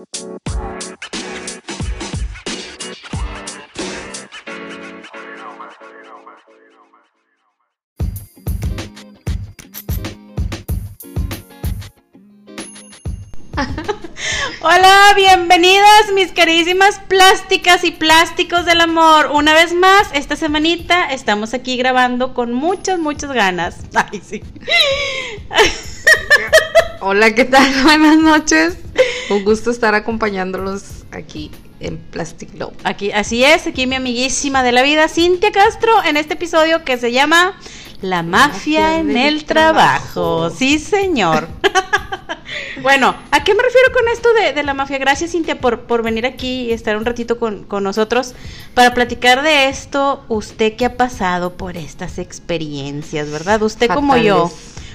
Hola, bienvenidas mis queridísimas plásticas y plásticos del amor. Una vez más, esta semanita estamos aquí grabando con muchas, muchas ganas. Ay, sí. Hola, ¿qué tal? Buenas noches. Un gusto estar acompañándolos aquí en Plastic Love. Aquí, así es, aquí mi amiguísima de la vida, Cintia Castro, en este episodio que se llama La mafia, en el trabajo. Sí, señor. bueno, ¿a qué me refiero con esto de, la mafia? Gracias, Cintia, por, por venir aquí y estar un ratito con, nosotros para platicar de esto. Usted que ha pasado por estas experiencias, ¿verdad? Usted como yo.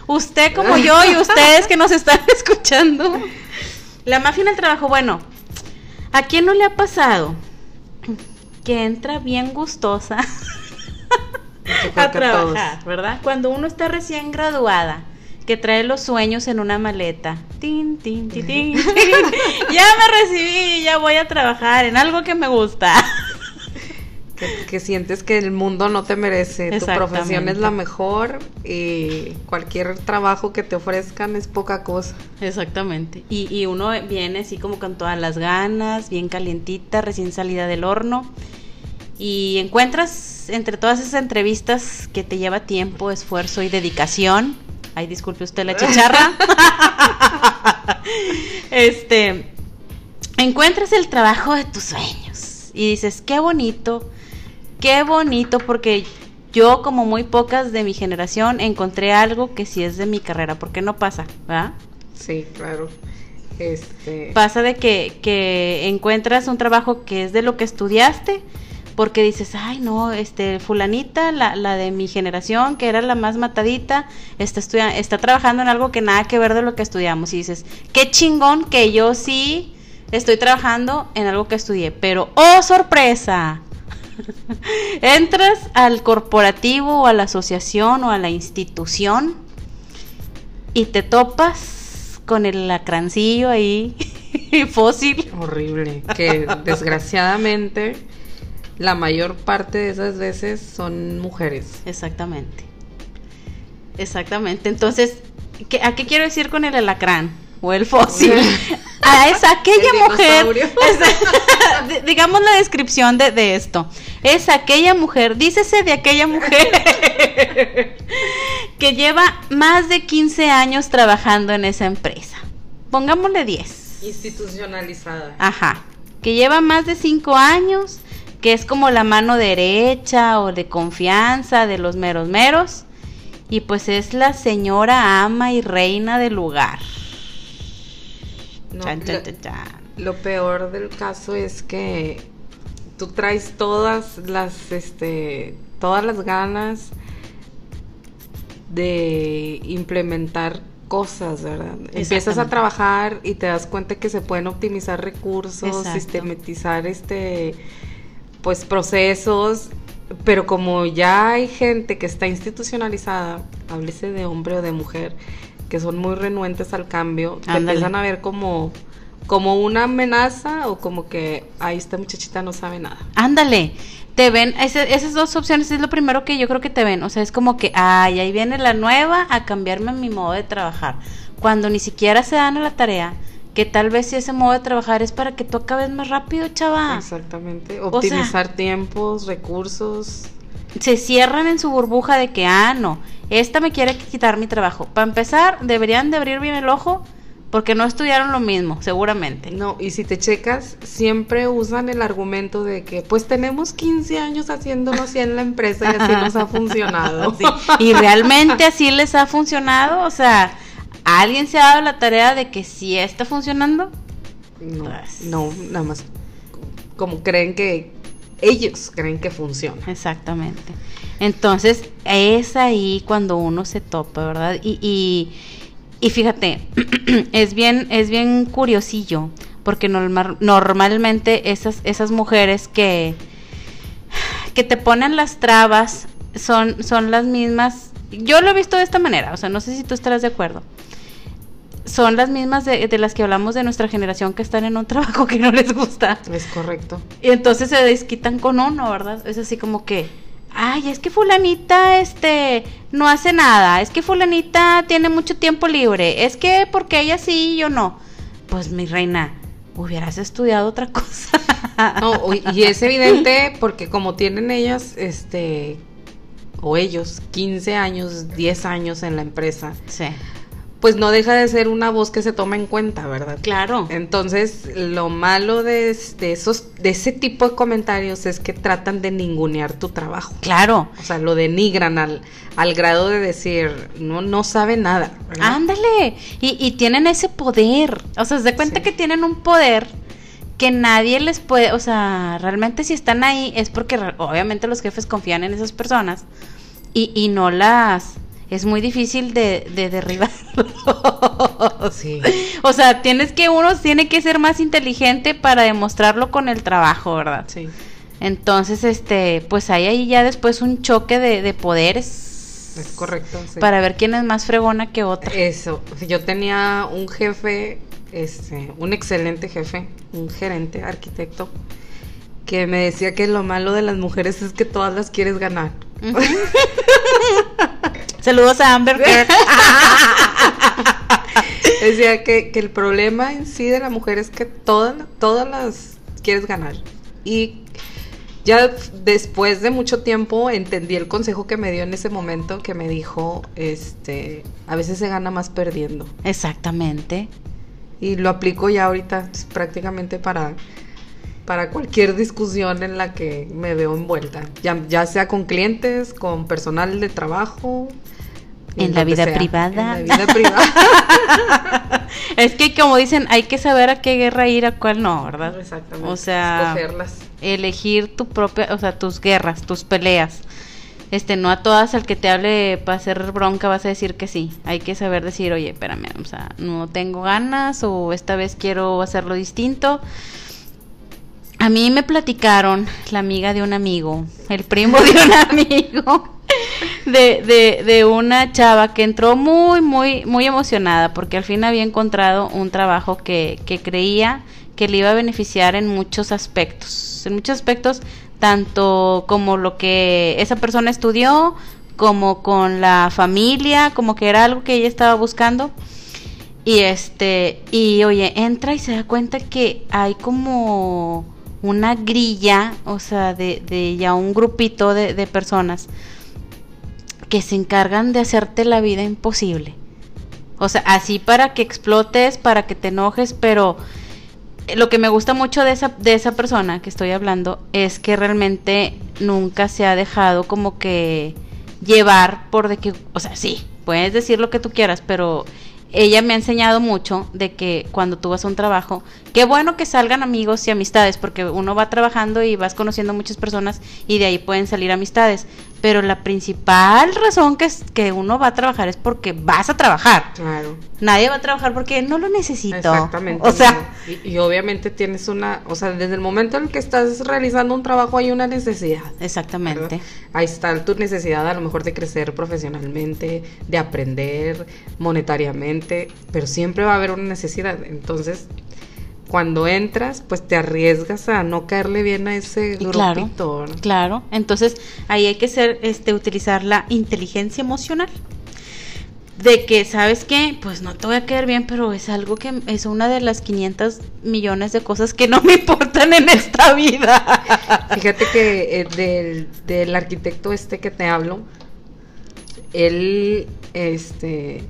Usted como yo y ustedes que nos están escuchando. La mafia en el trabajo, bueno, ¿a quién no le ha pasado? Que entra bien gustosa a trabajar, ¿verdad? Cuando uno está recién graduada que trae los sueños en una maleta. Tin, tin, tin, tin, ya me recibí, ya voy a trabajar en algo que me gusta. Que, sientes que el mundo no te merece, tu profesión es la mejor y cualquier trabajo que te ofrezcan es poca cosa. Exactamente. Y, y uno viene así como con todas las ganas, bien calientita, recién salida del horno. Y encuentras entre todas esas entrevistas que te lleva tiempo, esfuerzo y dedicación, Ay, disculpe usted la chicharra. este, encuentras el trabajo de tus sueños y dices, qué bonito, qué bonito, porque yo, como muy pocas de mi generación, encontré algo que sí es de mi carrera, porque no pasa, ¿verdad? Sí, claro. Este... Pasa de que, que encuentras un trabajo que es de lo que estudiaste, porque dices, ay no, este, fulanita, la, la de mi generación, que era la más matadita, está, está trabajando en algo que nada que ver de lo que estudiamos. Y dices, qué chingón que yo sí estoy trabajando en algo que estudié, pero ¡oh, sorpresa! Entras al corporativo o a la asociación o a la institución y te topas con el lacrancillo ahí fósil. Horrible, que desgraciadamente la mayor parte de esas veces son mujeres. Exactamente. Exactamente. Entonces, ¿a qué quiero decir con el alacrán? O el fósil. es aquella mujer. digamos la descripción de, de, esto. Es aquella mujer, dícese de aquella mujer que lleva más de 15 años trabajando en esa empresa. Pongámosle 10. Institucionalizada. Ajá. Que lleva más de 5 años que es como la mano derecha o de confianza de los meros meros. Y pues es la señora ama y reina del lugar. Lo, peor del caso es que tú traes todas las, este, todas las ganas de implementar cosas, ¿verdad? Empiezas a trabajar y te das cuenta que se pueden optimizar recursos, sistematizar este pues procesos, pero como ya hay gente que está institucionalizada, háblese de hombre o de mujer, que son muy renuentes al cambio, te empiezan a ver como como una amenaza o como que ahí esta muchachita no sabe nada. Ándale, te ven, esas dos opciones es lo primero que yo creo que te ven, o sea, es como que, ay, ahí viene la nueva a cambiarme mi modo de trabajar, cuando ni siquiera se dan a la tarea que tal vez si ese modo de trabajar es para que tú acabes más rápido, chava. Exactamente, optimizar tiempos, recursos. Se cierran en su burbuja de que, ah, no, esta me quiere quitar mi trabajo. Para empezar, deberían de abrir bien el ojo porque no estudiaron lo mismo, seguramente. No, y si te checas, siempre usan el argumento de que pues tenemos 15 años haciéndolo así en la empresa y así nos ha funcionado. Y realmente así les ha funcionado, o sea, ¿Alguien se ha dado la tarea de que si está funcionando? No, pues, no, nada más como creen que ellos creen que funciona. Exactamente. Entonces, es ahí cuando uno se topa, ¿verdad? Y, y, y fíjate, es bien, es bien curiosillo, porque normalmente esas, esas mujeres que, que te ponen las trabas son, son las mismas. Yo lo he visto de esta manera, o sea, no sé si tú estarás de acuerdo son las mismas de, de, las que hablamos de nuestra generación que están en un trabajo que no les gusta. Es correcto. Y entonces se desquitan con uno, ¿verdad? Es así como que, ay, es que fulanita, este, no hace nada, es que fulanita tiene mucho tiempo libre, es que porque ella sí y yo no. Pues mi reina, hubieras estudiado otra cosa. No, y es evidente porque como tienen ellas, este, o ellos, 15 años, 10 años en la empresa. Sí pues no deja de ser una voz que se toma en cuenta, ¿verdad? Claro. Entonces, lo malo de, esos, de ese tipo de comentarios es que tratan de ningunear tu trabajo. Claro. O sea, lo denigran al, al grado de decir, no, no sabe nada. Ándale. Y, tienen ese poder. O sea, se cuenta que tienen un poder que nadie les puede, o sea, realmente si están ahí es porque obviamente los jefes confían en esas personas y, y no las es muy difícil de, de derribar. sí. O sea, tienes que uno tiene que ser más inteligente para demostrarlo con el trabajo, ¿verdad? Sí. Entonces, este, pues hay ahí ya después un choque de, de poderes. Es correcto. Para ver quién es más fregona que otra. Eso. Yo tenía un jefe, este, un excelente jefe, un gerente, arquitecto, que me decía que lo malo de las mujeres es que todas las quieres ganar. Saludos a Amber Decía que, que, el problema en sí de la mujer es que todas, todas las quieres ganar. Y ya después de mucho tiempo entendí el consejo que me dio en ese momento, que me dijo, este, a veces se gana más perdiendo. Exactamente. Y lo aplico ya ahorita pues, prácticamente para para cualquier discusión en la que me veo envuelta, ya, ya sea con clientes, con personal de trabajo. En la vida privada. En la vida privada. es que como dicen, hay que saber a qué guerra ir, a cuál no, ¿verdad? Exactamente. O sea, escogerlas. Elegir tu propia, o sea, tus guerras, tus peleas. Este, no a todas al que te hable para hacer bronca vas a decir que sí. Hay que saber decir, oye, espérame, o sea, no tengo ganas o esta vez quiero hacerlo distinto a mí me platicaron la amiga de un amigo, el primo de un amigo, de, de, de, una chava que entró muy, muy, muy emocionada porque al fin había encontrado un trabajo que, que creía que le iba a beneficiar en muchos aspectos, en muchos aspectos, tanto como lo que esa persona estudió, como con la familia, como que era algo que ella estaba buscando. Y este, y oye, entra y se da cuenta que hay como una grilla, o sea, de, de ya un grupito de, de personas que se encargan de hacerte la vida imposible. O sea, así para que explotes, para que te enojes, pero lo que me gusta mucho de esa, de esa persona que estoy hablando es que realmente nunca se ha dejado como que llevar por de que, o sea, sí, puedes decir lo que tú quieras, pero ella me ha enseñado mucho de que cuando tú vas a un trabajo, qué bueno que salgan amigos y amistades, porque uno va trabajando y vas conociendo muchas personas y de ahí pueden salir amistades. Pero la principal razón que, es, que uno va a trabajar es porque vas a trabajar. Claro. Nadie va a trabajar porque no lo necesito. Exactamente. O sea. Y, obviamente tienes una. O sea, desde el momento en que estás realizando un trabajo hay una necesidad. Exactamente. Ahí está tu necesidad a lo mejor de crecer profesionalmente, de aprender monetariamente, pero siempre va a haber una necesidad. Entonces, cuando entras, pues te arriesgas a no caerle bien a ese grupito. Claro, claro. Entonces, ahí hay que ser, este, utilizar la inteligencia emocional. De que, ¿sabes qué? Pues no te voy a caer bien, pero es algo que es una de las 500 millones de cosas que no me importan en esta vida. Fíjate que eh, del, del arquitecto este que te hablo, él, este,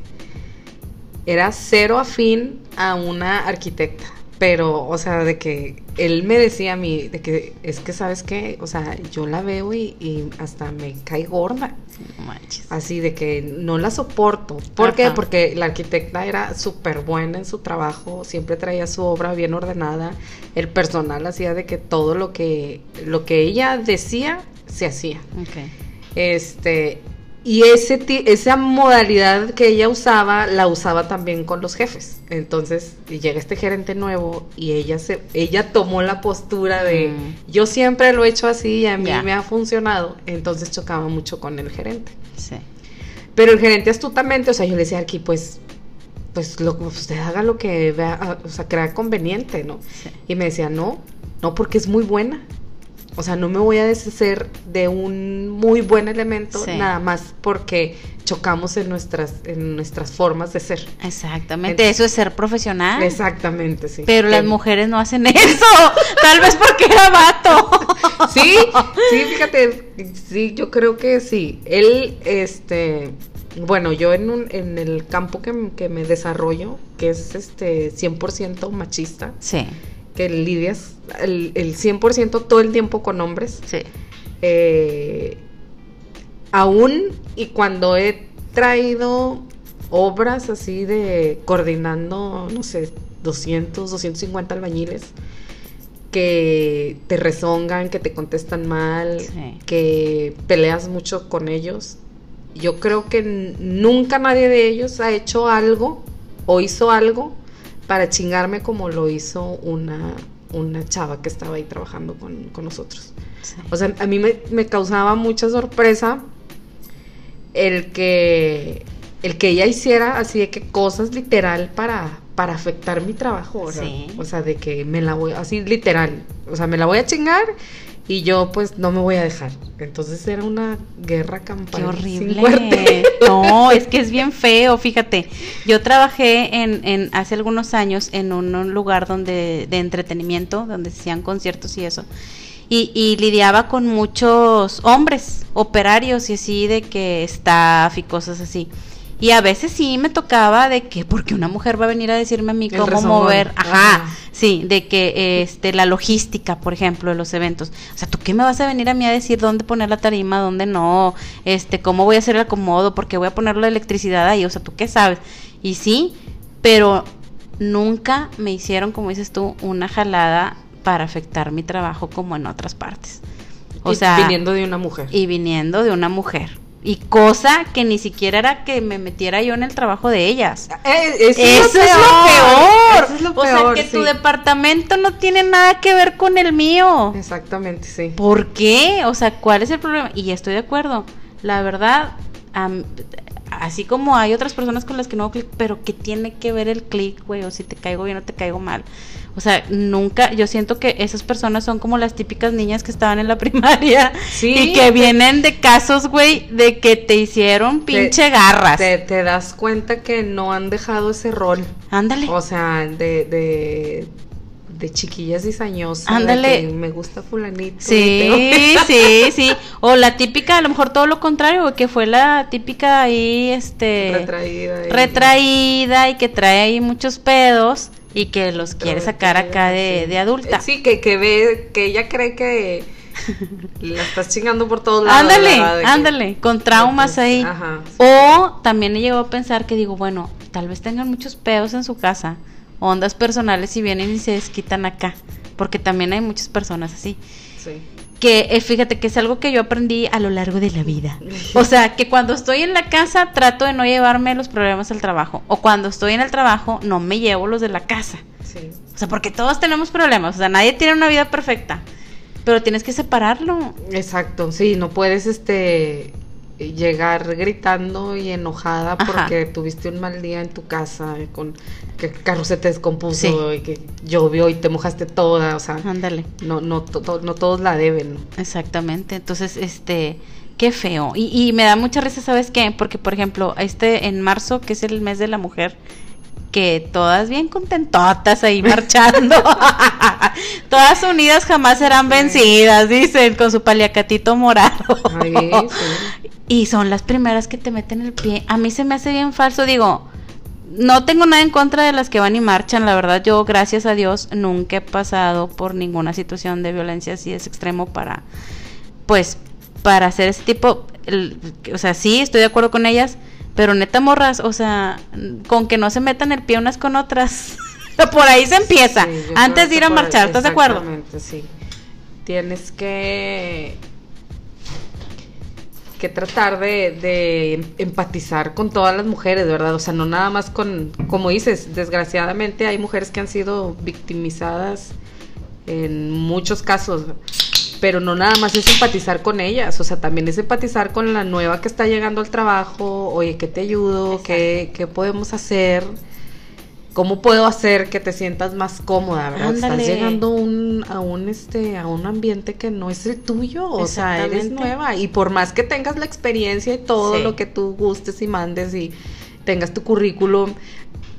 era cero afín a una arquitecta pero, o sea, de que él me decía a mí, de que es que, ¿sabes qué? O sea, yo la veo y, hasta me cae gorda. manches. Así de que no la soporto. ¿Por qué? Porque la arquitecta era súper buena en su trabajo, siempre traía su obra bien ordenada. El personal hacía de que todo lo que, lo que ella decía, se hacía. Okay. Este, y ese esa modalidad que ella usaba, la usaba también con los jefes. Entonces llega este gerente nuevo y ella se, ella tomó la postura de mm. yo siempre lo he hecho así y a mí me ha funcionado. Entonces chocaba mucho con el gerente. Sí. Pero el gerente astutamente, o sea, yo le decía aquí, pues pues lo usted haga lo que vea, o sea, crea conveniente, ¿no? Y me decía, no, no, porque es muy buena. O sea, no me voy a deshacer de un muy buen elemento nada más porque chocamos en nuestras, en nuestras formas de ser. Exactamente, eso es ser profesional. Exactamente, sí. Pero las mujeres no hacen eso, tal vez porque era vato. sí, sí, fíjate, sí, yo creo que sí. Él, este, bueno, yo en, un, en el campo que, que me desarrollo, que es este 100% machista. Sí que lidias el, el 100% todo el tiempo con hombres. Sí. Eh, aún y cuando he traído obras así de coordinando, no sé, 200, 250 albañiles que te rezongan, que te contestan mal, que peleas mucho con ellos. Yo creo que nunca nadie de ellos ha hecho algo o hizo algo para chingarme como lo hizo una, una chava que estaba ahí trabajando con, nosotros. O sea, a mí me, causaba mucha sorpresa el que, el que ella hiciera así de que cosas literal para, para afectar mi trabajo. O sea, de que me la voy, así literal, o sea, me la voy a chingar y yo pues no me voy a dejar. Entonces era una guerra campal. Qué horrible. No, es que es bien feo, fíjate. Yo trabajé en, en hace algunos años en un, lugar donde de entretenimiento, donde se hacían conciertos y eso. Y, y, lidiaba con muchos hombres, operarios y así de que staff y cosas así. Y a veces sí me tocaba de que, porque una mujer va a venir a decirme a mí cómo mover, ajá, sí, de que este la logística, por ejemplo, de los eventos. O sea, ¿tú qué me vas a venir a mí a decir dónde poner la tarima, dónde no? Este, cómo voy a hacer el acomodo, porque voy a poner la electricidad ahí, o sea, ¿tú qué sabes? Y sí, pero nunca me hicieron, como dices tú, una jalada para afectar mi trabajo como en otras partes. O sea, viniendo de una mujer. Y viniendo de una mujer. Y cosa que ni siquiera era que me metiera yo en el trabajo de ellas. Eh, eso, es, lo peor. Eso es lo peor. O sea, que tu departamento no tiene nada que ver con el mío. Exactamente, sí. ¿Por qué? O sea, ¿cuál es el problema? Y estoy de acuerdo. La verdad, así como hay otras personas con las que no hago clic, pero que tiene que ver el clic, güey, o si te caigo bien o te caigo mal. O sea, nunca, yo siento que esas personas son como las típicas niñas que estaban en la primaria y que vienen de casos, güey, de que te hicieron pinche garras. Te, te, das cuenta que no han dejado ese rol. Ándale. O sea, de, de, de chiquillas diseñosas. Ándale. me gusta fulanito. Sí, sí, sí. O la típica, a lo mejor todo lo contrario, que fue la típica ahí, este... Retraída. retraída y que trae ahí muchos pedos y que los quiere sacar acá de, adulta. Sí, que, que ve, que ella cree que la estás chingando por todos lados. Ándale, ándale, con traumas ahí. Ajá, O también le llegó a pensar que digo, bueno, tal vez tengan muchos pedos en su casa, ondas personales y vienen y se desquitan acá, porque también hay muchas personas así. Sí que eh, fíjate que es algo que yo aprendí a lo largo de la vida. O sea, que cuando estoy en la casa trato de no llevarme los problemas al trabajo. O cuando estoy en el trabajo no me llevo los de la casa. Sí. O sea, porque todos tenemos problemas. O sea, nadie tiene una vida perfecta. Pero tienes que separarlo. Exacto, sí, no puedes este llegar gritando y enojada porque tuviste un mal día en tu casa, con que el carro se te descompuso y que llovió y te mojaste toda, o sea, ándale. No, no, no todos la deben. Exactamente, entonces, este, qué feo. Y, y me da mucha risa, ¿sabes qué? Porque, por ejemplo, este en marzo, que es el mes de la mujer, que todas bien contentotas ahí marchando. todas unidas jamás serán vencidas, dicen, con su paliacatito morado. Y son las primeras que te meten el pie. A mí se me hace bien falso, digo, no tengo nada en contra de las que van y marchan, la verdad yo, gracias a Dios, nunca he pasado por ninguna situación de violencia así es extremo para, pues, para hacer ese tipo, o sea, sí, estoy de acuerdo con ellas, pero neta morras, o sea, con que no se metan el pie unas con otras. por ahí se empieza, antes de ir a marchar, ¿estás de acuerdo? Sí. Tienes que que tratar de, de, empatizar con todas las mujeres, ¿verdad? O sea, no nada más con, como dices, desgraciadamente hay mujeres que han sido victimizadas en muchos casos, pero no nada más es empatizar con ellas, o sea, también es empatizar con la nueva que está llegando al trabajo, oye, ¿qué te ayudo? ¿Qué, ¿Qué, podemos hacer? ¿Cómo puedo hacer que te sientas más cómoda, verdad? Estás llegando a un este a un ambiente que no es el tuyo, o sea, eres nueva y por más que tengas la experiencia y todo lo que tú gustes y mandes y tengas tu currículum,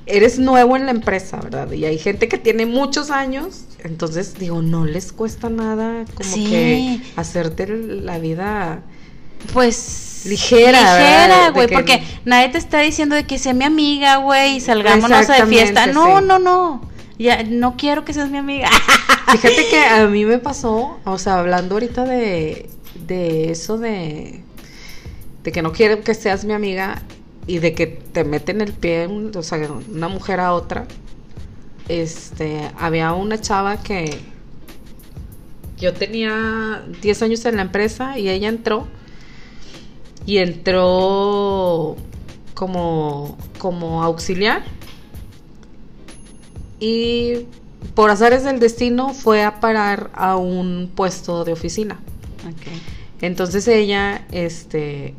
eres nuevo en la empresa, ¿verdad? Y hay gente que tiene muchos años, entonces digo, no les cuesta nada como que hacerte la vida pues ligera. Ligera, güey, porque nadie te está diciendo de que sea mi amiga, güey, y salgámonos de fiesta. No, no, no. Ya, no quiero que seas mi amiga. Fíjate que a mí me pasó, o sea, hablando ahorita de, de eso de, de que no quiero que seas mi amiga y de que te meten el pie, o sea, una mujer a otra. Este, había una chava que yo tenía 10 años en la empresa y ella entró y entró como, como auxiliar y por azares del destino fue a parar a un puesto de oficina. Entonces ella, este,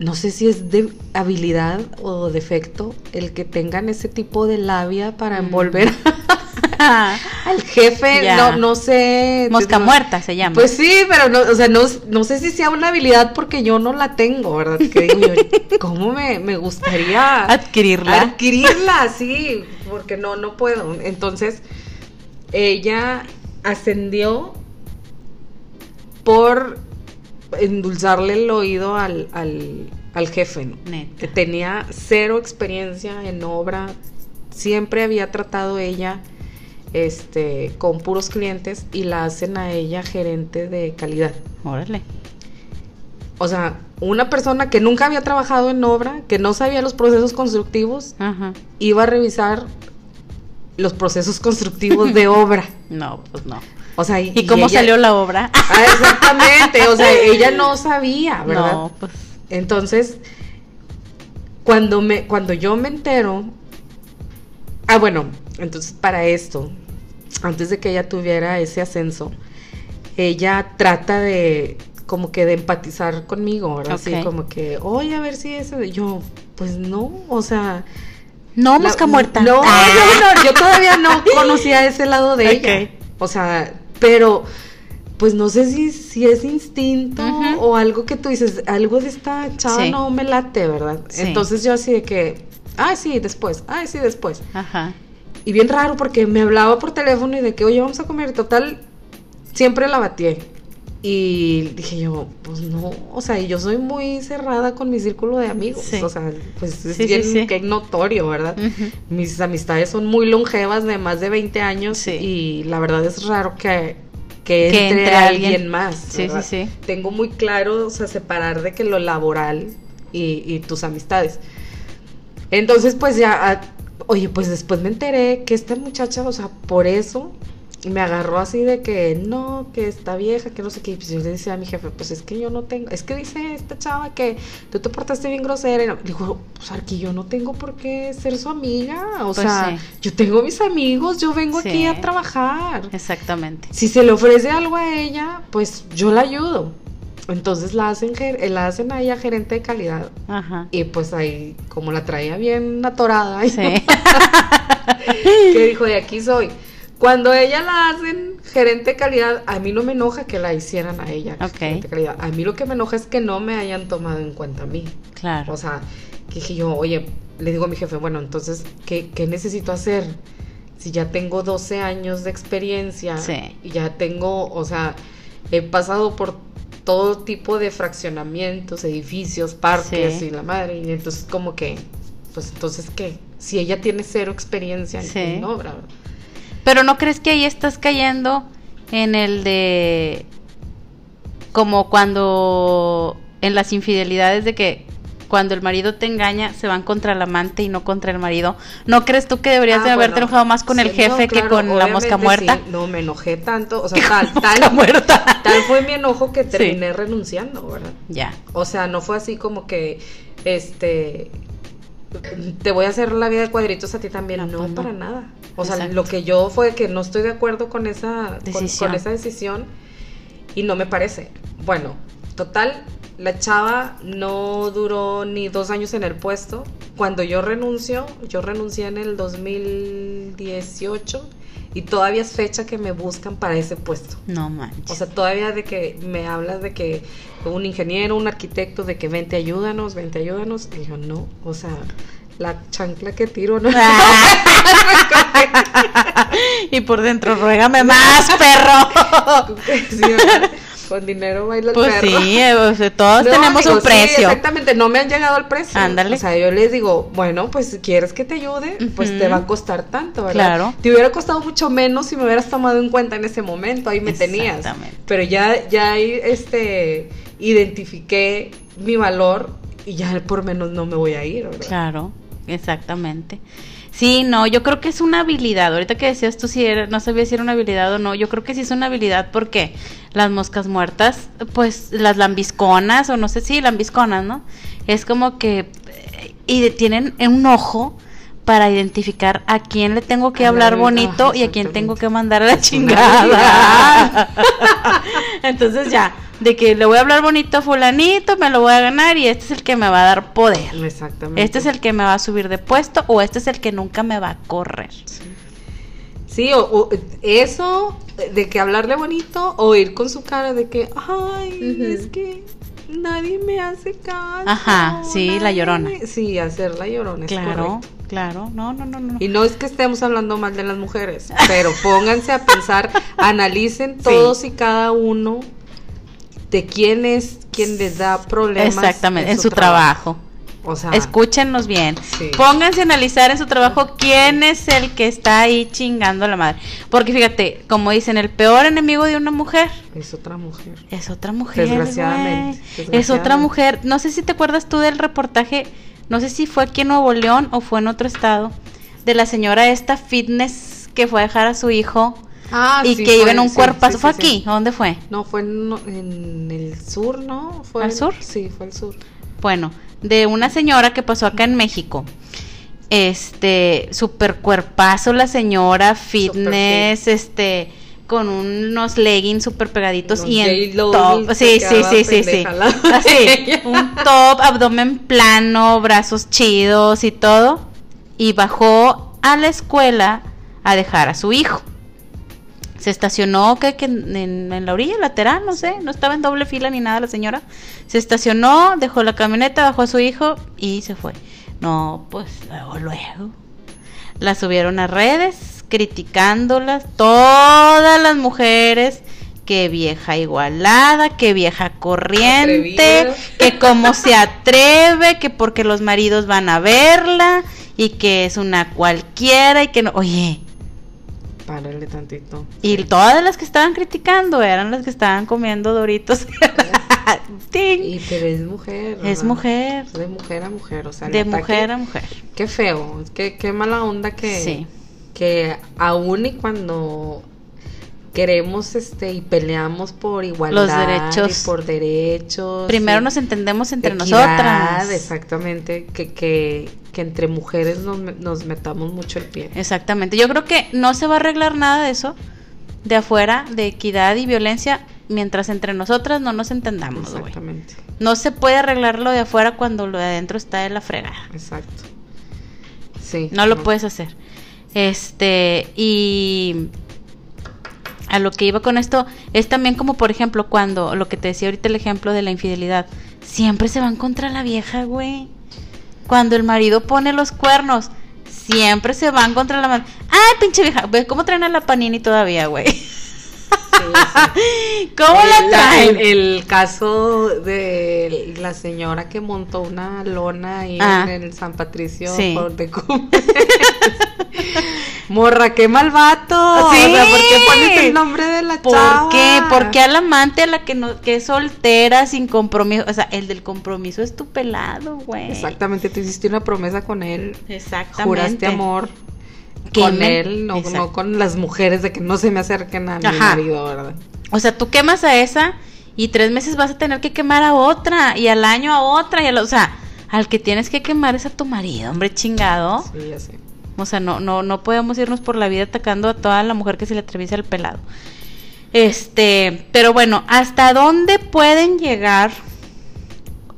no sé si es de habilidad o defecto el que tengan ese tipo de labia para mm. envolver al jefe, no, no sé. Mosca muerta se llama. Pues sí, pero no, o sea, no, sé si sea una habilidad porque yo no la tengo, ¿verdad? Que digo yo, ¿cómo me, me gustaría adquirirla? Adquirirla, sí, porque no, no puedo. Entonces, ella ascendió por endulzarle el oído al, al, jefe, ¿no? que tenía cero experiencia en obra, siempre había tratado ella este, con puros clientes y la hacen a ella gerente de calidad. Órale. O sea, una persona que nunca había trabajado en obra, que no sabía los procesos constructivos, iba a revisar los procesos constructivos de obra. No, pues no. O sea, ¿y, cómo salió la obra? Ah, exactamente. O sea, ella no sabía, ¿verdad? No, pues. Entonces, cuando me, cuando yo me entero, ah, bueno, entonces para esto, antes de que ella tuviera ese ascenso, ella trata de como que de empatizar conmigo, ¿verdad? Así como que, oye, a ver si eso, yo, pues no, o sea... No, mosca muerta. No, ah. yo, no, yo todavía no conocía ese lado de ella. O sea, pero pues no sé si, si es instinto o algo que tú dices, algo de esta chava no me late, ¿verdad? Entonces yo así de que, ah, sí, después, ah, sí, después. Ajá. Y bien raro porque me hablaba por teléfono y de que, oye, vamos a comer. Total, siempre la batí. Y dije yo, pues no, o sea, yo soy muy cerrada con mi círculo de amigos. O sea, pues es bien que notorio, ¿verdad? Mis amistades son muy longevas, de más de 20 años. Y la verdad es raro que, que, entre, alguien, más. Sí, sí, sí. Tengo muy claro, o sea, separar de que lo laboral y, y tus amistades. Entonces, pues ya Oye, pues después me enteré que esta muchacha, o sea, por eso me agarró así de que no, que está vieja, que no sé qué. Pues yo le decía a mi jefe, pues es que yo no tengo, es que dice esta chava que tú te portaste bien grosera. Y no, digo, pues aquí yo no tengo por qué ser su amiga. O pues sea, yo tengo mis amigos, yo vengo aquí a trabajar. Exactamente. Si se le ofrece algo a ella, pues yo la ayudo. Entonces la hacen, la hacen a ella gerente de calidad. Ajá. Y pues ahí, como la traía bien atorada, sí. que dijo, de aquí soy. Cuando ella la hacen gerente de calidad, a mí no me enoja que la hicieran a ella. Gerente de calidad. A mí lo que me enoja es que no me hayan tomado en cuenta a mí. Claro. O sea, que dije yo, oye, le digo a mi jefe, bueno, entonces, ¿qué, qué necesito hacer? Si ya tengo 12 años de experiencia sí. y ya tengo, o sea, he pasado por todo tipo de fraccionamientos, edificios, parques y la madre. Y entonces como que, pues entonces qué, si ella tiene cero experiencia en, obra. Pero no crees que ahí estás cayendo en el de como cuando en las infidelidades de que cuando el marido te engaña, se van contra el amante y no contra el marido. ¿No crees tú que deberías de ah, haberte enojado más con el jefe que con la mosca muerta? No, me enojé tanto, o sea, tal, tal, muerta. tal fue mi enojo que terminé renunciando, ¿verdad? Ya. O sea, no fue así como que, este, te voy a hacer la vida de cuadritos a ti también. No, para nada. O sea, lo que yo fue que no estoy de acuerdo con esa, con, con, esa decisión y no me parece. Bueno, total, la chava no duró ni dos años en el puesto. Cuando yo renuncio, yo renuncié en el 2018 y todavía es fecha que me buscan para ese puesto. No manches. O sea, todavía de que me hablas de que un ingeniero, un arquitecto, de que vente, ayúdanos, vente, ayúdanos. Y yo, no, o sea, la chancla que tiro, ¿no? y por dentro, ruégame más, perro. con dinero baila el pues perro. sí, eh, todos tenemos un precio. exactamente, no me han llegado al precio. Ándale. O sea, yo les digo, bueno, pues si quieres que te ayude, pues te va a costar tanto, ¿verdad? Claro. Te hubiera costado mucho menos si me hubieras tomado en cuenta en ese momento, ahí me tenías. Exactamente. Pero ya, ya este, identifiqué mi valor y ya por menos no me voy a ir, ¿verdad? Claro, exactamente. Sí, no, yo creo que es una habilidad. Ahorita que decías tú si era, no sabía si era una habilidad o no, yo creo que sí es una habilidad porque las moscas muertas, pues las lambisconas, o no sé si lambisconas, ¿no? Es como que eh, y tienen un ojo para identificar a quién le tengo que hablar bonito y a quién tengo que mandar a la chingada. Entonces ya, de que le voy a hablar bonito a fulanito, me lo voy a ganar y este es el que me va a dar poder. Exactamente. Este es el que me va a subir de puesto o este es el que nunca me va a correr. Sí. o, eso de que hablarle bonito o ir con su cara de que, ay, es que nadie me hace caso. Ajá, sí, la llorona. Sí, hacer la llorona. Claro, claro, no, no, no, no. Y no es que estemos hablando mal de las mujeres, pero pónganse a pensar, analicen todos y cada uno de quién es quien les da problemas. Exactamente, en, su, trabajo. O sea, escúchenos bien. Pónganse a analizar en su trabajo quién es el que está ahí chingando a la madre. Porque fíjate, como dicen, el peor enemigo de una mujer es otra mujer. Es otra mujer. Desgraciadamente, Es otra mujer. No sé si te acuerdas tú del reportaje, no sé si fue aquí en Nuevo León o fue en otro estado, de la señora esta fitness que fue a dejar a su hijo. Ah, y que iba en un cuerpazo. ¿Fue aquí? ¿Dónde fue? No, fue en, el sur, ¿no? ¿Fue ¿Al sur? Sí, fue al sur. Bueno, de una señora que pasó acá en México. Este, super cuerpazo la señora, fitness, este, con unos leggings super pegaditos y en top. Sí, sí, sí, sí, sí. Así, un top, abdomen plano, brazos chidos y todo. Y bajó a la escuela a dejar a su hijo. Se estacionó que, en, la orilla lateral, no sé, no estaba en doble fila ni nada la señora. Se estacionó, dejó la camioneta, bajó a su hijo y se fue. No, pues luego, luego. La subieron a redes, criticándolas, todas las mujeres que vieja igualada, que vieja corriente, que cómo se atreve, que porque los maridos van a verla y que es una cualquiera y que no, oye, Párale tantito. Y todas las que estaban criticando eran las que estaban comiendo doritos. y pero es mujer. Es mujer. De mujer a mujer, o sea. De mujer a mujer. Qué feo, qué, qué mala onda que, que aún y cuando queremos este y peleamos por igualdad los derechos. y por derechos primero nos entendemos entre nosotras. exactamente que, que, que entre mujeres nos, nos, metamos mucho el pie. Exactamente. Yo creo que no se va a arreglar nada de eso de afuera de equidad y violencia mientras entre nosotras no nos entendamos exactamente. No se puede arreglar lo de afuera cuando lo de adentro está de la fregada. Exacto. Sí no lo puedes hacer. Este y a lo que iba con esto es también como por ejemplo cuando lo que te decía ahorita el ejemplo de la infidelidad, siempre se van contra la vieja, güey. Cuando el marido pone los cuernos, siempre se van contra la madre. Ay, pinche vieja, ¿ves cómo traen a la panini todavía, güey? ¿Cómo la traen? El, caso de la señora que montó una lona ahí ah. en el San Patricio por de Morra, qué malvato. Sí. O sea, ¿por qué pones el nombre de la ¿Por qué? ¿Por qué al amante a la que no que es soltera sin compromiso? O sea, el del compromiso es tu pelado, güey. Exactamente, tú hiciste una promesa con él. Exactamente. Juraste amor con él, no, no, con las mujeres de que no se me acerquen a mi marido, ¿verdad? O sea, tú quemas a esa y tres meses vas a tener que quemar a otra y al año a otra y a o sea, al que tienes que quemar es a tu marido, hombre chingado. Sí, ya sé. O sea, no, no, no podemos irnos por la vida atacando a toda la mujer que se le atraviesa el pelado. Este, pero bueno, ¿hasta dónde pueden llegar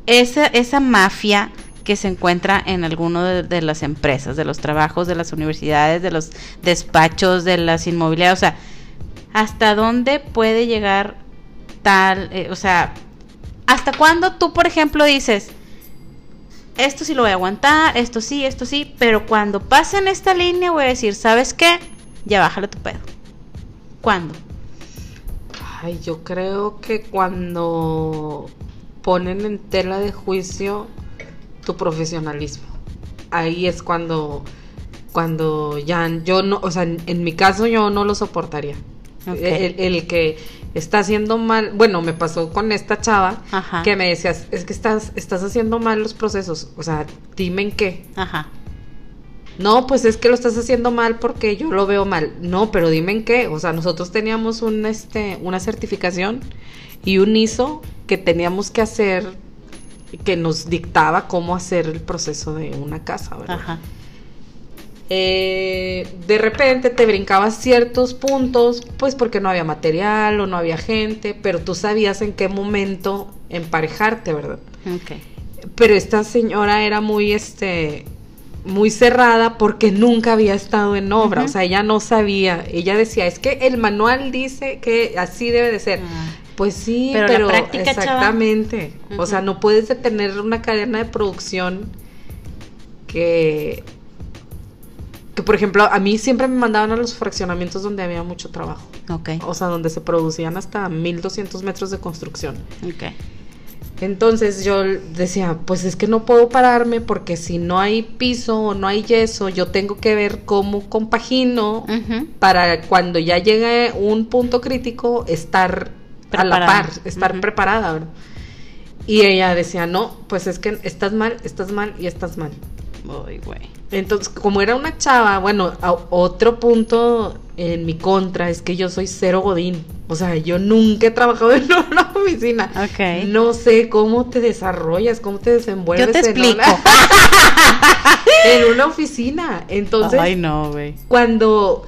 esa, esa mafia que se encuentra en alguno de, las empresas, de los trabajos, de las universidades, de los despachos, de las inmobiliarias, o sea, hasta dónde puede llegar tal, eh, o sea, hasta cuándo tú, por ejemplo, dices, esto sí lo voy a aguantar, esto sí, esto sí, pero cuando pasen esta línea voy a decir, ¿sabes qué? Ya bájale tu pedo. ¿Cuándo? Ay, yo creo que cuando ponen en tela de juicio tu profesionalismo. Ahí es cuando, cuando ya, yo no, o sea, en, mi caso yo no lo soportaría. El, que está haciendo mal, bueno, me pasó con esta chava que me decías, es que estás, estás haciendo mal los procesos, o sea, dime en qué. Ajá. No, pues es que lo estás haciendo mal porque yo lo veo mal. No, pero dime en qué. O sea, nosotros teníamos un, este, una certificación y un ISO que teníamos que hacer que nos dictaba cómo hacer el proceso de una casa, ¿verdad? Eh, de repente te brincabas ciertos puntos, pues porque no había material o no había gente, pero tú sabías en qué momento emparejarte, ¿verdad? Pero esta señora era muy, este, muy cerrada porque nunca había estado en obra, o sea, ella no sabía, ella decía, es que el manual dice que así debe de ser. Ah. Pues sí, pero, exactamente. O sea, no puedes tener una cadena de producción que que por ejemplo a mí siempre me mandaban a los fraccionamientos donde había mucho trabajo. Ok. O sea, donde se producían hasta 1200 metros de construcción. Ok. Entonces yo decía, pues es que no puedo pararme porque si no hay piso o no hay yeso, yo tengo que ver cómo compagino para cuando ya llegue un punto crítico estar a la par, estar preparada, ¿verdad? Y ella decía, no, pues es que estás mal, estás mal y estás mal. Uy, güey. Entonces, como era una chava, bueno, otro punto en mi contra es que yo soy cero godín. O sea, yo nunca he trabajado en una oficina. Ok. No sé cómo te desarrollas, cómo te desenvuelves. Yo te explico. en una oficina. Entonces. Ay, no, güey. Cuando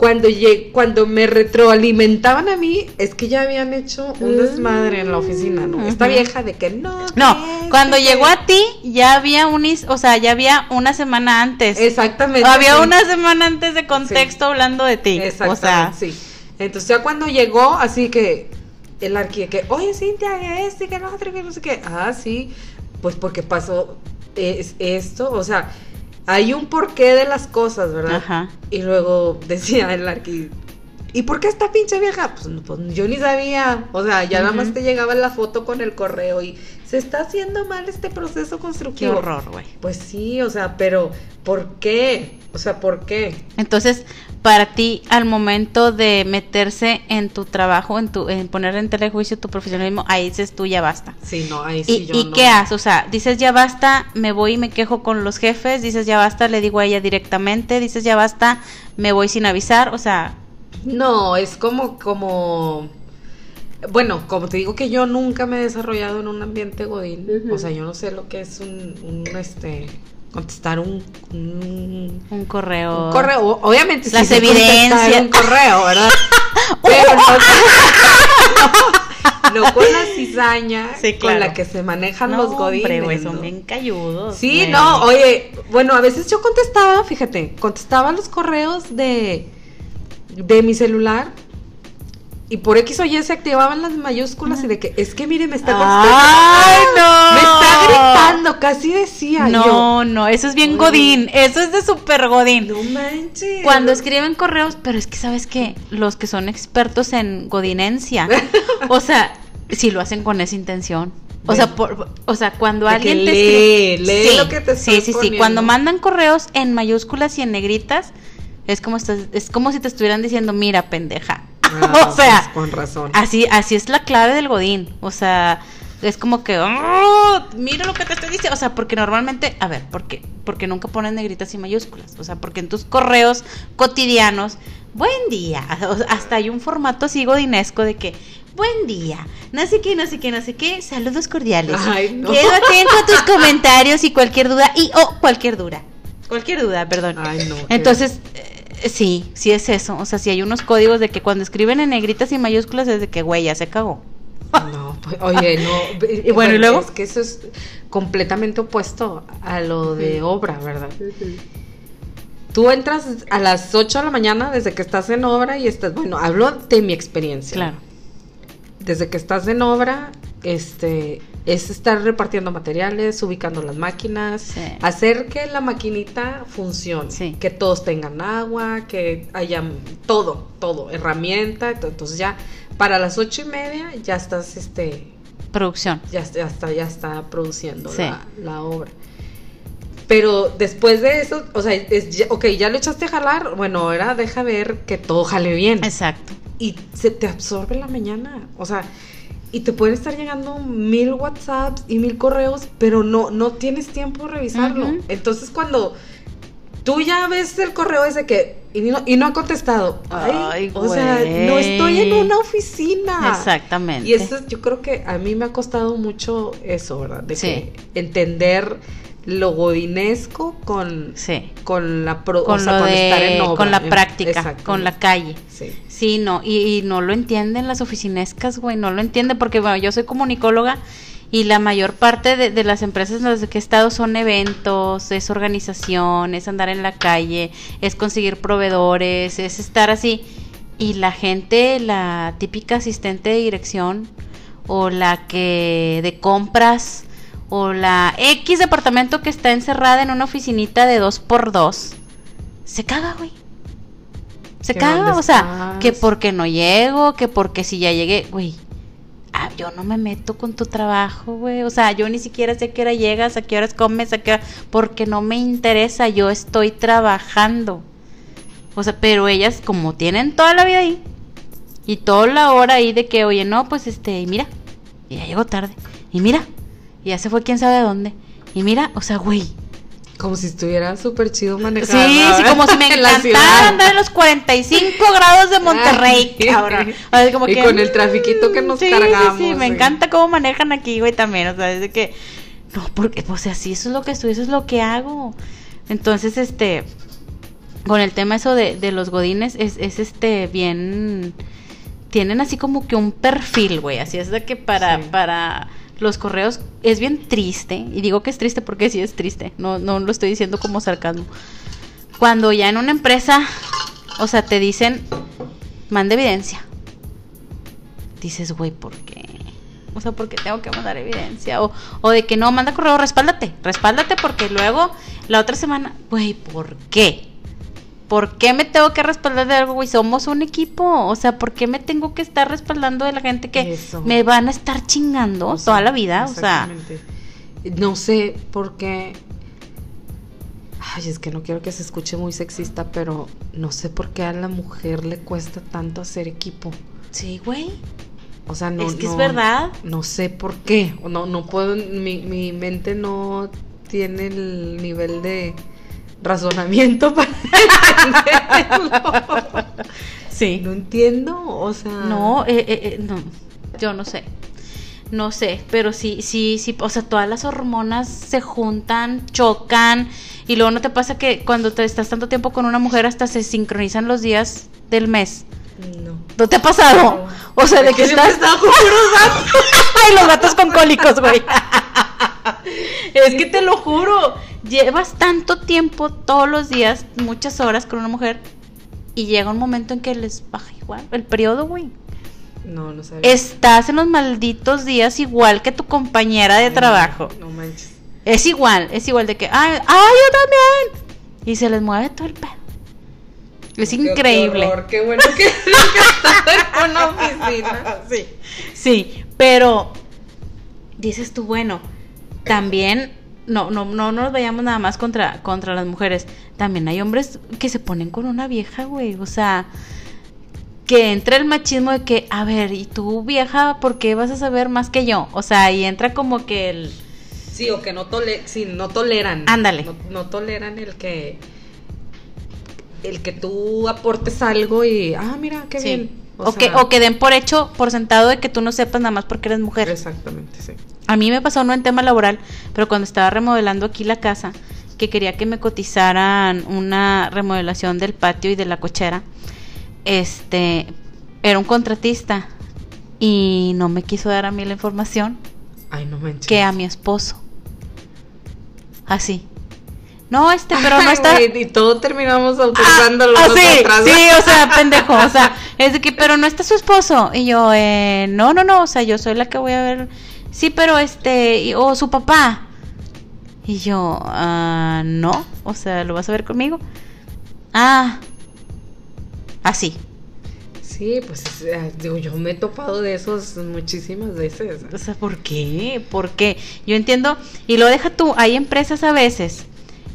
cuando, cuando me retroalimentaban a mí, es que ya habían hecho un desmadre en la oficina, ¿no? Esta vieja de que no. No, cuando llegó a ti, ya había un, o sea, ya había una semana antes. Exactamente. había una semana antes de contexto hablando de ti. Exactamente, o sea, sí. Entonces ya cuando llegó, así que el arquitecto, que, oye, Cintia, este, que no, que no sé qué. Ah, sí, pues porque pasó es, esto, o sea hay un porqué de las cosas, ¿verdad? Ajá. Y luego decía el arqui, ¿y por qué esta pinche vieja? Pues, pues yo ni sabía, o sea, ya nada más te llegaba la foto con el correo y se está haciendo mal este proceso constructivo. Qué horror, güey. Pues sí, o sea, pero ¿por qué? O sea, ¿por qué? Entonces, para ti, al momento de meterse en tu trabajo, en tu, en poner en telejuicio tu profesionalismo, ahí dices tú ya basta. Sí, no, ahí sí ¿Y, yo ¿y qué haces? O sea, dices ya basta, me voy y me quejo con los jefes, dices ya basta, le digo a ella directamente, dices ya basta, me voy sin avisar, o sea. No, es como, como bueno, como te digo que yo nunca me he desarrollado en un ambiente godín, o sea, yo no sé lo que es un, un este contestar un, un, correo. Un correo, obviamente las evidencias. un correo, ¿verdad? Pero no, con la cizaña con la que se manejan los godines. Hombre, son bien cayudos. Sí, no, oye, bueno, a veces yo contestaba, fíjate, contestaba los correos de de mi celular y por X o Y se activaban las mayúsculas y de que es que mire me está ¡Ay, no! Me está gritando, casi decía No, no, eso es bien godín, eso es de super godín. No manches. Cuando escriben correos, pero es que sabes que los que son expertos en godinencia, o sea, si lo hacen con esa intención. O sea, por, o sea, cuando alguien te lee, lee lo que te Sí, sí, sí, cuando mandan correos en mayúsculas y en negritas, es como estás, es como si te estuvieran diciendo, "Mira, pendeja." Ah, o sea, pues, con razón. Así, así es la clave del Godín. O sea, es como que, oh, mira lo que te estoy diciendo. O sea, porque normalmente, a ver, ¿por qué? Porque nunca ponen negritas y mayúsculas. O sea, porque en tus correos cotidianos, buen día. hasta hay un formato así godinesco de que, buen día. No sé qué, no sé qué, no sé qué. Saludos cordiales. Ay, no. Quedo atento a tus comentarios y cualquier duda. Y, oh, cualquier duda. Cualquier duda, perdón. Ay, no. Entonces, Sí, sí es eso. O sea, si hay unos códigos de que cuando escriben en negritas y mayúsculas es de que, güey, ya se cagó. No, pues, oye, no. y bueno, y luego. Es que eso es completamente opuesto a lo de obra, ¿verdad? Tú entras a las 8 de la mañana desde que estás en obra y estás. Bueno, hablo de mi experiencia. Claro. Desde que estás en obra, este es estar repartiendo materiales, ubicando las máquinas, hacer que la maquinita funcione, que todos tengan agua, que haya todo, todo, herramienta, entonces ya para las ocho y media ya estás, este, producción, ya, está, ya está produciendo la, obra. Pero después de eso, o sea, es, ok, ya lo echaste a jalar, bueno, ahora deja ver que todo jale bien. Exacto. Y se te absorbe la mañana, o sea, y te pueden estar llegando mil WhatsApps y mil correos, pero no, no tienes tiempo de revisarlo. Entonces cuando tú ya ves el correo ese que y no, y no ha contestado. Ay, o sea, no estoy en una oficina. Exactamente. Y eso yo creo que a mí me ha costado mucho eso, ¿verdad? De que entender lo godinesco con, con la con, con la práctica, con la calle. Sí. Sí, no, y, no lo entienden las oficinescas, güey, no lo entienden porque, bueno, yo soy comunicóloga y la mayor parte de, las empresas en las que he estado son eventos, es organización, es andar en la calle, es conseguir proveedores, es estar así. Y la gente, la típica asistente de dirección o la que de compras o la X departamento que está encerrada en una oficinita de dos por dos, se caga, güey. Se caga, o sea, que porque no llego, que porque si ya llegué, güey. Ah, yo no me meto con tu trabajo, güey. O sea, yo ni siquiera sé a qué hora llegas, a qué horas comes, a qué hora, porque no me interesa, yo estoy trabajando. O sea, pero ellas como tienen toda la vida ahí y toda la hora ahí de que, oye, no, pues este, y mira, ya llegó tarde. Y mira, y ya se fue quién sabe a dónde. Y mira, o sea, güey, como si estuviera súper chido manejar. Sí, sí, como si me encantara andar en los 45 grados de Monterrey, cabrón. como y con el trafiquito que nos sí, cargamos. Sí, sí, me encanta cómo manejan aquí, güey, también. O sea, es de que. No, porque, pues así, eso es lo que estoy, eso es lo que hago. Entonces, este. Con el tema eso de, de los godines, es, es este, bien. Tienen así como que un perfil, güey. Así es de que para. para los correos es bien triste, y digo que es triste porque sí es triste, no, no lo estoy diciendo como sarcasmo. Cuando ya en una empresa, o sea, te dicen, manda evidencia. Dices, güey, ¿por qué? O sea, ¿por qué tengo que mandar evidencia? O, o de que no, manda correo, respáldate, respáldate porque luego la otra semana, güey, ¿por qué? ¿Por qué me tengo que respaldar de algo, güey? Somos un equipo. O sea, ¿por qué me tengo que estar respaldando de la gente que me van a estar chingando toda la vida? O sea. No sé por qué. Ay, es que no quiero que se escuche muy sexista, pero no sé por qué a la mujer le cuesta tanto hacer equipo. Sí, güey. O sea, no. Es que es verdad. No sé por qué. No, no puedo. Mi, mi mente no tiene el nivel de razonamiento para entenderlo. Sí. No entiendo, o sea. No, eh, eh, eh, no, yo no sé. No sé, pero sí, sí, sí, o sea, todas las hormonas se juntan, chocan, y luego no te pasa que cuando te estás tanto tiempo con una mujer hasta se sincronizan los días del mes. No. ¿No te ha pasado? O sea, de que estás. Ay, los gatos con cólicos, güey. es que te lo juro llevas tanto tiempo todos los días, muchas horas con una mujer y llega un momento en que les baja igual el periodo, güey. No, no sabía. Estás en los malditos días igual que tu compañera de trabajo. No, manches. Es igual, es igual de que, ay, ay, yo también. Y se les mueve todo el pedo. Es increíble. Qué, bueno que, estás en una oficina. Sí. Sí, pero dices tú, bueno, también no, no, no nos vayamos nada más contra, contra las mujeres. También hay hombres que se ponen con una vieja, güey. O sea, que entra el machismo de que, a ver, ¿y tú vieja, por qué vas a saber más que yo? O sea, y entra como que el... Sí, o que no, tole sí, no toleran. Ándale. No, toleran el que... El que tú aportes algo y, ah, mira, qué bien. O, que, o que den por hecho, por sentado de que tú no sepas nada más porque eres mujer. Exactamente, sí. A mí me pasó no en tema laboral, pero cuando estaba remodelando aquí la casa, que quería que me cotizaran una remodelación del patio y de la cochera, este, era un contratista y no me quiso dar a mí la información Ay, no manches. que a mi esposo. Así. No, este, pero no está. Y todo terminamos autorizándolo Ah, sí, nosotras. sí, o sea, pendejo, o sea, es de que, pero no está su esposo. Y yo, eh, no, no, no, o sea, yo soy la que voy a ver. Sí, pero este, o su papá. Y yo, ah, no, o sea, ¿lo vas a ver conmigo? Ah, así. Sí, pues eh, digo, yo me he topado de esos muchísimas veces. O sea, ¿por qué? ¿Por qué? Yo entiendo, y lo deja tú, hay empresas a veces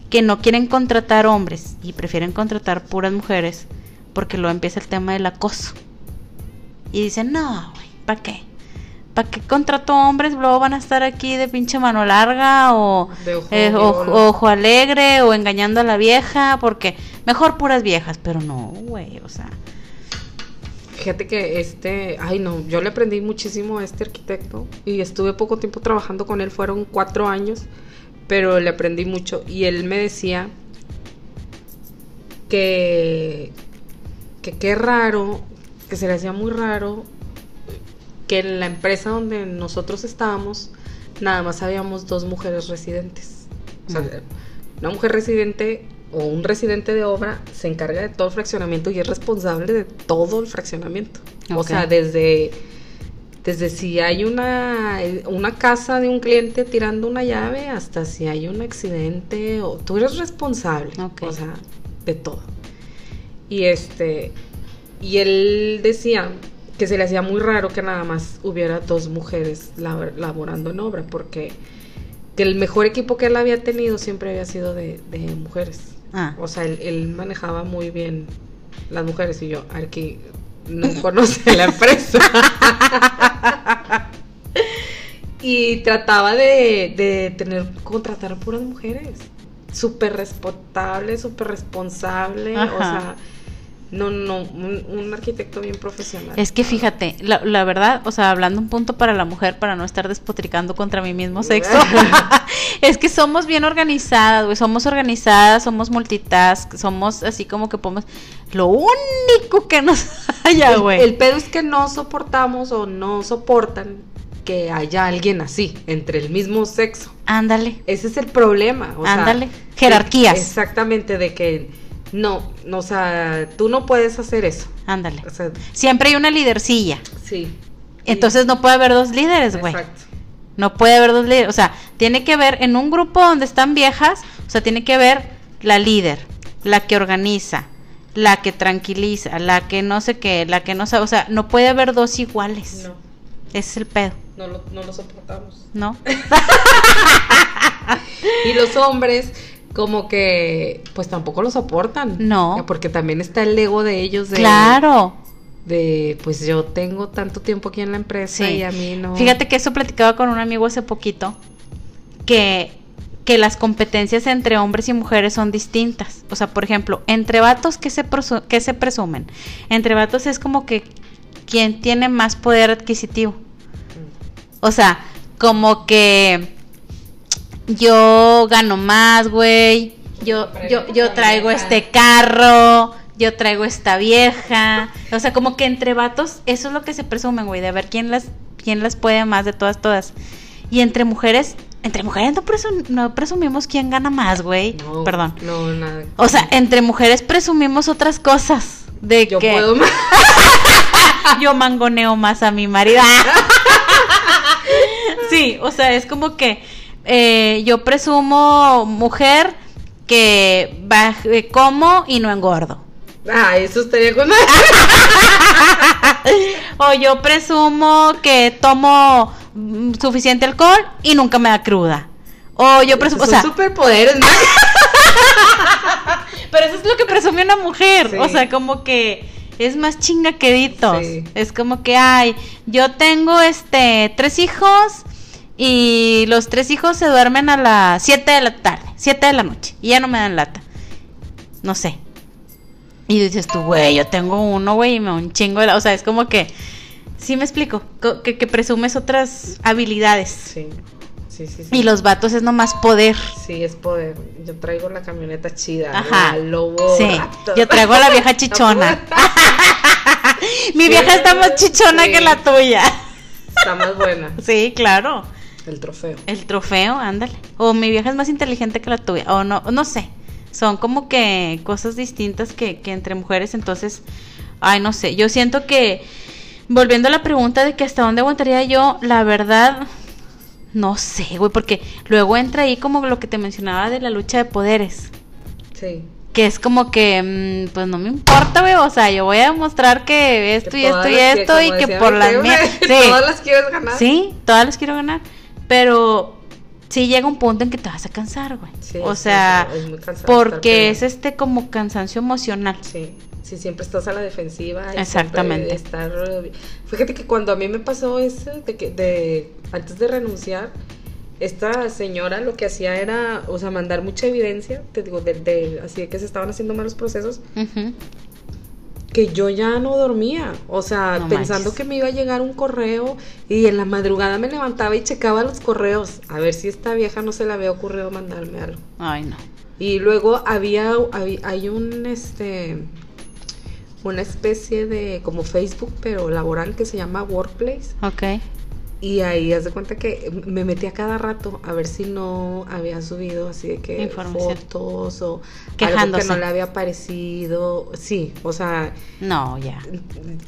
que no quieren contratar hombres y prefieren contratar puras mujeres porque luego empieza el tema del acoso. Y dicen, no, güey, ¿para qué? ¿Para qué contrato hombres? Luego van a estar aquí de pinche mano larga o De ojo eh, ojo alegre o engañando a la vieja porque mejor puras viejas, pero no, güey, o sea, Fíjate que este, ay no, yo le aprendí muchísimo a este arquitecto y estuve poco tiempo trabajando con él, fueron cuatro años, pero le aprendí mucho y él me decía que que qué raro, que se le hacía muy raro que en la empresa donde nosotros estábamos nada más habíamos dos mujeres residentes. O sea, una mujer residente o un residente de obra se encarga de todo el fraccionamiento y es responsable de todo el fraccionamiento. O sea, desde, desde si hay una, una casa de un cliente tirando una llave hasta si hay un accidente, o tú eres responsable. O sea, de todo. Y este, y él decía que se le hacía muy raro que nada más hubiera dos mujeres lab- laborando en obra, porque que el mejor equipo que él había tenido siempre había sido de, de mujeres. ah, O sea, él, él manejaba muy bien las mujeres y yo, aquí no conoce la empresa. y trataba de, de tener, contratar puras mujeres. Súper responsable, súper responsable. O sea, no, no, un, un arquitecto bien profesional. Es que fíjate, la, la verdad, o sea, hablando un punto para la mujer, para no estar despotricando contra mi mismo sexo, es que somos bien organizadas, güey, somos organizadas, somos multitask, somos así como que podemos, lo único que nos haya, el, güey. el pedo es que no soportamos o no soportan que haya alguien así, entre el mismo sexo. Ándale, Ese es el problema. o Ándale, jerarquías. exactamente, de que no, no, o sea, tú no puedes hacer eso. ándale. O sea, Siempre hay una lidercilla, sí. entonces no puede haber dos líderes, güey. Exacto. No puede haber dos líderes. O sea, tiene que haber en un grupo donde están viejas, o sea, tiene que haber la líder, la que organiza, la que tranquiliza, la que no sé qué, la que no sabe. O sea, no puede haber dos iguales. No, Ese es el pedo, no lo, no lo soportamos. ¿no? Y los hombres, como que, pues tampoco lo soportan. No. Porque también está el ego de ellos de. claro. De, pues yo tengo tanto tiempo aquí en la empresa Sí. y a mí no. Fíjate que eso platicaba con un amigo hace poquito, que, que las competencias entre hombres y mujeres son distintas. O sea, por ejemplo, entre vatos, ¿qué se, presu- qué se presumen? Entre vatos es como que quien tiene más poder adquisitivo. O sea, como que yo gano más, güey. Yo, yo, yo traigo este carro. Yo traigo esta vieja. O sea, como que entre vatos, eso es lo que se presumen, güey, de ver quién las, quién las puede más de todas, todas. Y entre mujeres, entre mujeres no, presu- no presumimos quién gana más, güey. No, Perdón. No, nada. O sea, entre mujeres presumimos otras cosas. De yo que puedo más. yo mangoneo más a mi marido. sí, o sea, es como que eh, yo presumo mujer que eh, como y no engordo. Ah, eso estaría con. O yo presumo que tomo mm, suficiente alcohol y nunca me da cruda. O yo presumo, o sea, superpoderes, ¿no? pero eso es lo que presume una mujer. Sí. O sea, como que es más chingaqueditos. Sí. Es como que, ay, yo tengo este tres hijos y los tres hijos se duermen a las 7 de la tarde, 7 de la noche, y ya no me dan lata. No sé. Y dices tú, güey, yo tengo uno, güey, y me da un chingo de la... O sea, es como que... Sí me explico, co- que, que presumes otras habilidades. Sí. Sí, sí, sí. Y los vatos es nomás poder. Sí, es poder. Yo traigo la camioneta chida. Ajá. La lobo. Sí, raptor. yo traigo a la vieja chichona. Mi vieja está más chichona que la tuya. Está más buena. Sí, claro. El trofeo. El trofeo, ándale. O mi vieja es más inteligente que la tuya. O no, no sé. Son como que cosas distintas que, que entre mujeres. Entonces, ay, no sé. Yo siento que, volviendo a la pregunta de que hasta dónde aguantaría yo, la verdad, no sé, güey, porque luego entra ahí como lo que te mencionaba de la lucha de poderes. Sí. Que es como que, mm, pues no me importa, güey, o sea, yo voy a demostrar que esto Que y esto y que- esto y que por las mías. Sí, Todas las quieres ganar. sí, todas las quiero ganar. Pero sí llega un punto en que te vas a cansar, güey. Sí, o sea, es muy porque es este como cansancio emocional. Sí, sí, siempre estás a la defensiva. y Exactamente. Estar, fíjate que cuando a mí me pasó eso, de que de, antes de renunciar, esta señora lo que hacía era, o sea, mandar mucha evidencia, te digo, de, de- así de que se estaban haciendo malos procesos, Ujú. Que yo ya no dormía, o sea, No pensando manches. que me iba a llegar un correo y en la madrugada me levantaba y checaba los correos, a ver si esta vieja no se le había ocurrido mandarme algo. Ay, no. Y luego había, había- hay un este una especie de como Facebook pero laboral que se llama Workplace Ok. Y ahí haz de cuenta que me metí a cada rato a ver si no había subido así de que fotos o algo Quejándose. que no le había parecido, sí, o sea, No, ya.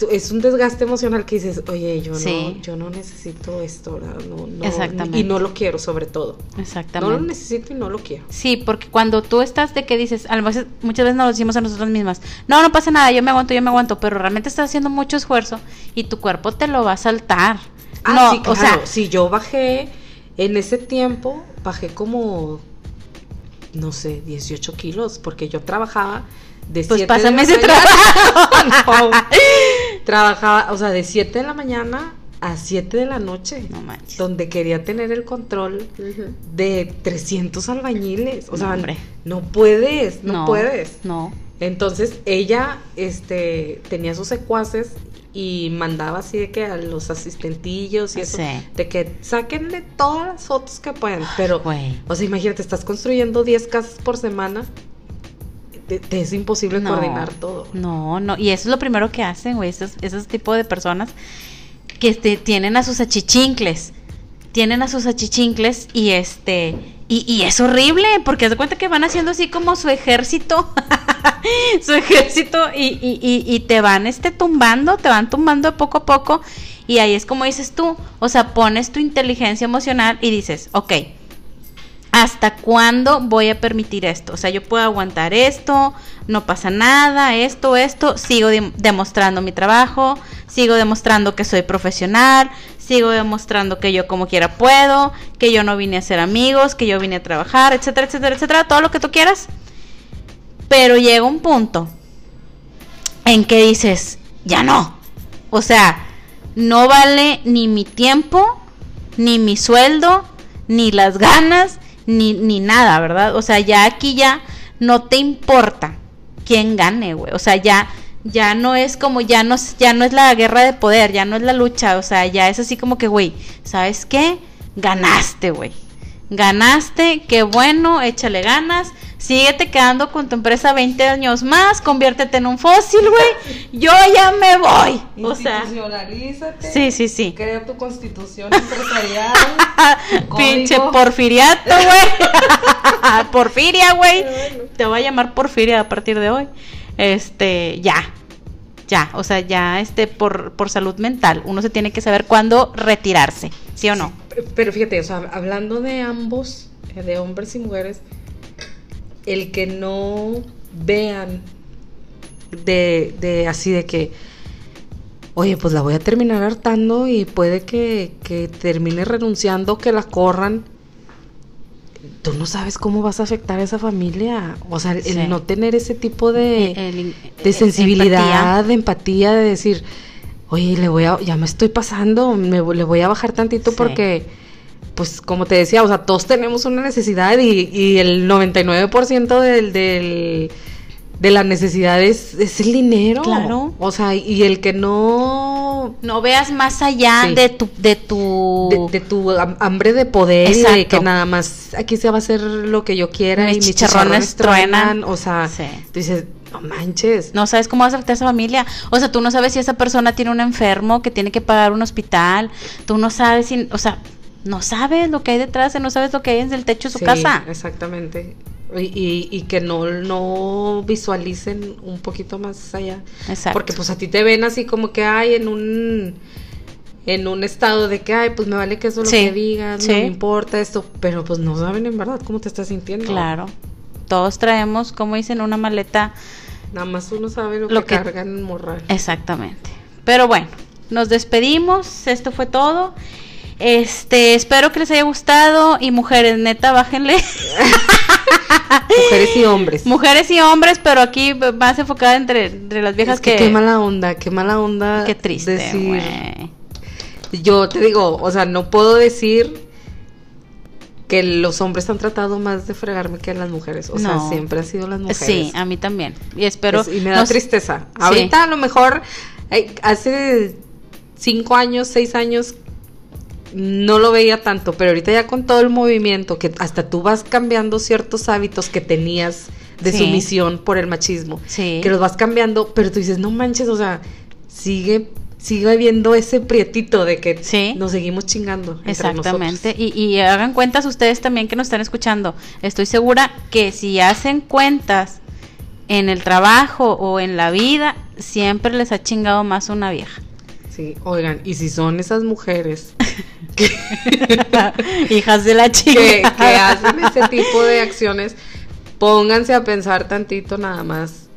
es un desgaste emocional que dices, oye, yo Sí. no, yo no necesito esto, ¿verdad? No, no, Exactamente. y no lo quiero sobre todo. No lo Exactamente. necesito y no lo quiero. Sí, porque cuando tú estás de que dices, a lo mejor muchas veces nos lo decimos a nosotras mismas, no, no pasa nada, yo me aguanto, yo me aguanto, pero realmente estás haciendo mucho esfuerzo y tu cuerpo te lo va a saltar. Ah, no, sí, claro. o sea, si yo bajé en ese tiempo, bajé como, no sé, 18 kilos, porque yo trabajaba de pues 7 de la ese mañana- trabajo. No. Trabajaba, o sea, de 7 de la mañana a 7 de la noche. No manches. Donde quería tener el control de 300 albañiles. O No, sea, hombre. no puedes, no, puedes. No. Entonces ella este, tenía sus secuaces y mandaba así de que a los asistentillos y eso, Sí. de que sáquenle todas las fotos que puedan. Pero, o sea, imagínate, estás construyendo 10 casas por semana, te, te es imposible No. coordinar todo. No, no, y eso es lo primero que hacen, güey, esos, esos tipos de personas que este, tienen a sus achichincles, tienen a sus achichincles y este, y, y es horrible, porque haz de cuenta que van haciendo así como su ejército, su ejército, y, y, y, te van este tumbando, te van tumbando poco a poco, y ahí es como dices tú, o sea, pones tu inteligencia emocional y dices, ok, ¿Hasta cuándo voy a permitir esto? O sea, yo puedo aguantar esto, no pasa nada, esto, esto, sigo dem- demostrando mi trabajo, sigo demostrando que soy profesional, sigo demostrando que yo como quiera puedo, que yo no vine a ser amigos, que yo vine a trabajar, etcétera, etcétera, etcétera, todo lo que tú quieras. Pero llega un punto en que dices, ya no. O sea, no vale ni mi tiempo, ni mi sueldo, ni las ganas, ni, ni nada, ¿verdad? O sea, ya aquí ya no te importa quién gane, güey. O sea, ya, ya no es como, ya no, es- ya no es la guerra de poder, ya no es la lucha. O sea, ya es así como que, güey, ¿sabes qué? Ganaste, güey. Ganaste, qué bueno, échale ganas. Síguete quedando con tu empresa 20 años más, conviértete en un fósil, güey. Yo ya me voy. O sea, sí, sí, sí. Crea tu constitución empresarial. Pinche porfiriato, güey. Porfiria, güey. Te voy a llamar Porfiria a partir de hoy. Este, ya. Ya, o sea, ya este por, por salud mental, uno se tiene que saber cuándo retirarse, ¿sí o no? Pero fíjate, o sea, hablando de ambos, eh, de hombres y mujeres, el que no vean de, de así de que, oye, pues la voy a terminar hartando y puede que, que termine renunciando, que la corran. Tú no sabes cómo vas a afectar a esa familia. O sea, el, no tener ese tipo de, El- de sensibilidad, empatía. de empatía, de decir, oye, le voy a, ya me estoy pasando, me, le voy a bajar tantito Sí. porque, pues como te decía, o sea, todos tenemos una necesidad y, y el 99% del, del, de la necesidad es, el dinero. Claro. O sea, y el que no... No veas más allá Sí. de tu de tu De, de tu ham- hambre de poder y de Exacto. que nada más aquí se va a hacer lo que yo quiera Mis y mis chicharrones chicharrones truenan. truenan. O sea, Sí. tú dices, No manches. No sabes cómo vas a afectar a esa familia. O sea, tú no sabes si esa persona tiene un enfermo que tiene que pagar un hospital. Tú no sabes si, o sea, no sabes lo que hay detrás, no sabes lo que hay en el techo de su Sí, casa. Exactamente. Y, que no, no visualicen un poquito más allá. Exacto. Porque pues a ti te ven así como que hay en un en un estado de que ay pues me vale que eso lo Sí, que digas, sí. no me importa esto, pero pues no saben en verdad cómo te estás sintiendo. Claro. Todos traemos, como dicen, una maleta. Nada más uno sabe lo, Lo que, que- cargan en morral. Exactamente. Pero bueno, nos despedimos. Esto fue todo. Este, espero que les haya gustado. Y mujeres, neta, bájenle. Mujeres y hombres. mujeres y hombres, pero aquí más enfocada entre, entre las viejas Es que, que. qué mala onda, qué mala onda. Qué triste, decir-. Yo te digo, o sea, no puedo decir que los hombres han tratado más de fregarme que las mujeres. O sea, siempre han sido las mujeres. Sí, a mí también. Y espero. Es- y me da nos- tristeza. Ahorita a lo mejor eh, hace cinco años, seis años no lo veía tanto, pero ahorita ya con todo el movimiento, que hasta tú vas cambiando ciertos hábitos que tenías de Sí. sumisión por el machismo, Sí. que los vas cambiando, pero tú dices, no manches, o sea, sigue, sigue habiendo ese prietito de que Sí. nos seguimos chingando. entre Exactamente. nosotros. Y, y hagan cuentas ustedes también que nos están escuchando. Estoy segura que si hacen cuentas en el trabajo o en la vida, siempre les ha chingado más una vieja. Sí, oigan, y si son esas mujeres Hijas de la que, chica. que hacen ese tipo de acciones, pónganse a pensar tantito nada más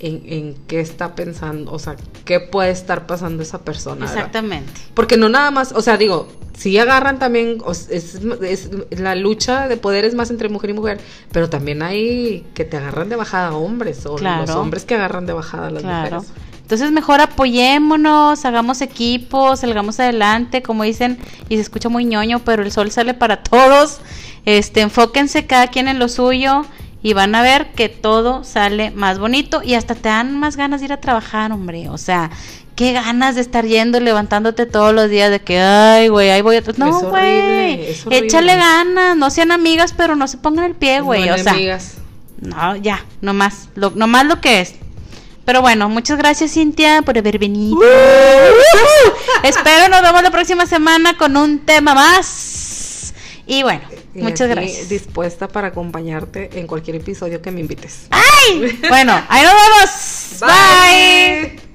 en, en qué está pensando, o sea, qué puede estar pasando esa persona. ¿verdad? Exactamente. Porque no nada más, o sea, digo, si agarran también, o es, es- la lucha de poder es más entre mujer y mujer, pero también hay que te agarran de bajada hombres, o Claro. los hombres que agarran de bajada a las Claro. mujeres. Entonces mejor apoyémonos, hagamos equipos, salgamos adelante, como dicen, y se escucha muy ñoño, pero el sol sale para todos. Este, enfóquense cada quien en lo suyo y van a ver que todo sale más bonito y hasta te dan más ganas de ir a trabajar, hombre. O sea, qué ganas de estar yendo, y levantándote todos los días de que, ay, güey, ahí voy a... No, güey, échale ganas, no sean amigas, pero no se pongan el pie, güey. No o sea, enemigas. no, ya, nomás, lo, nomás lo que es. Pero bueno, muchas gracias Cintia por haber venido. Espero nos vemos la próxima semana con un tema más. Y bueno, Y muchas gracias. Dispuesta para acompañarte en cualquier episodio que me invites. ¡Ay! Bueno, ahí nos vemos. Bye.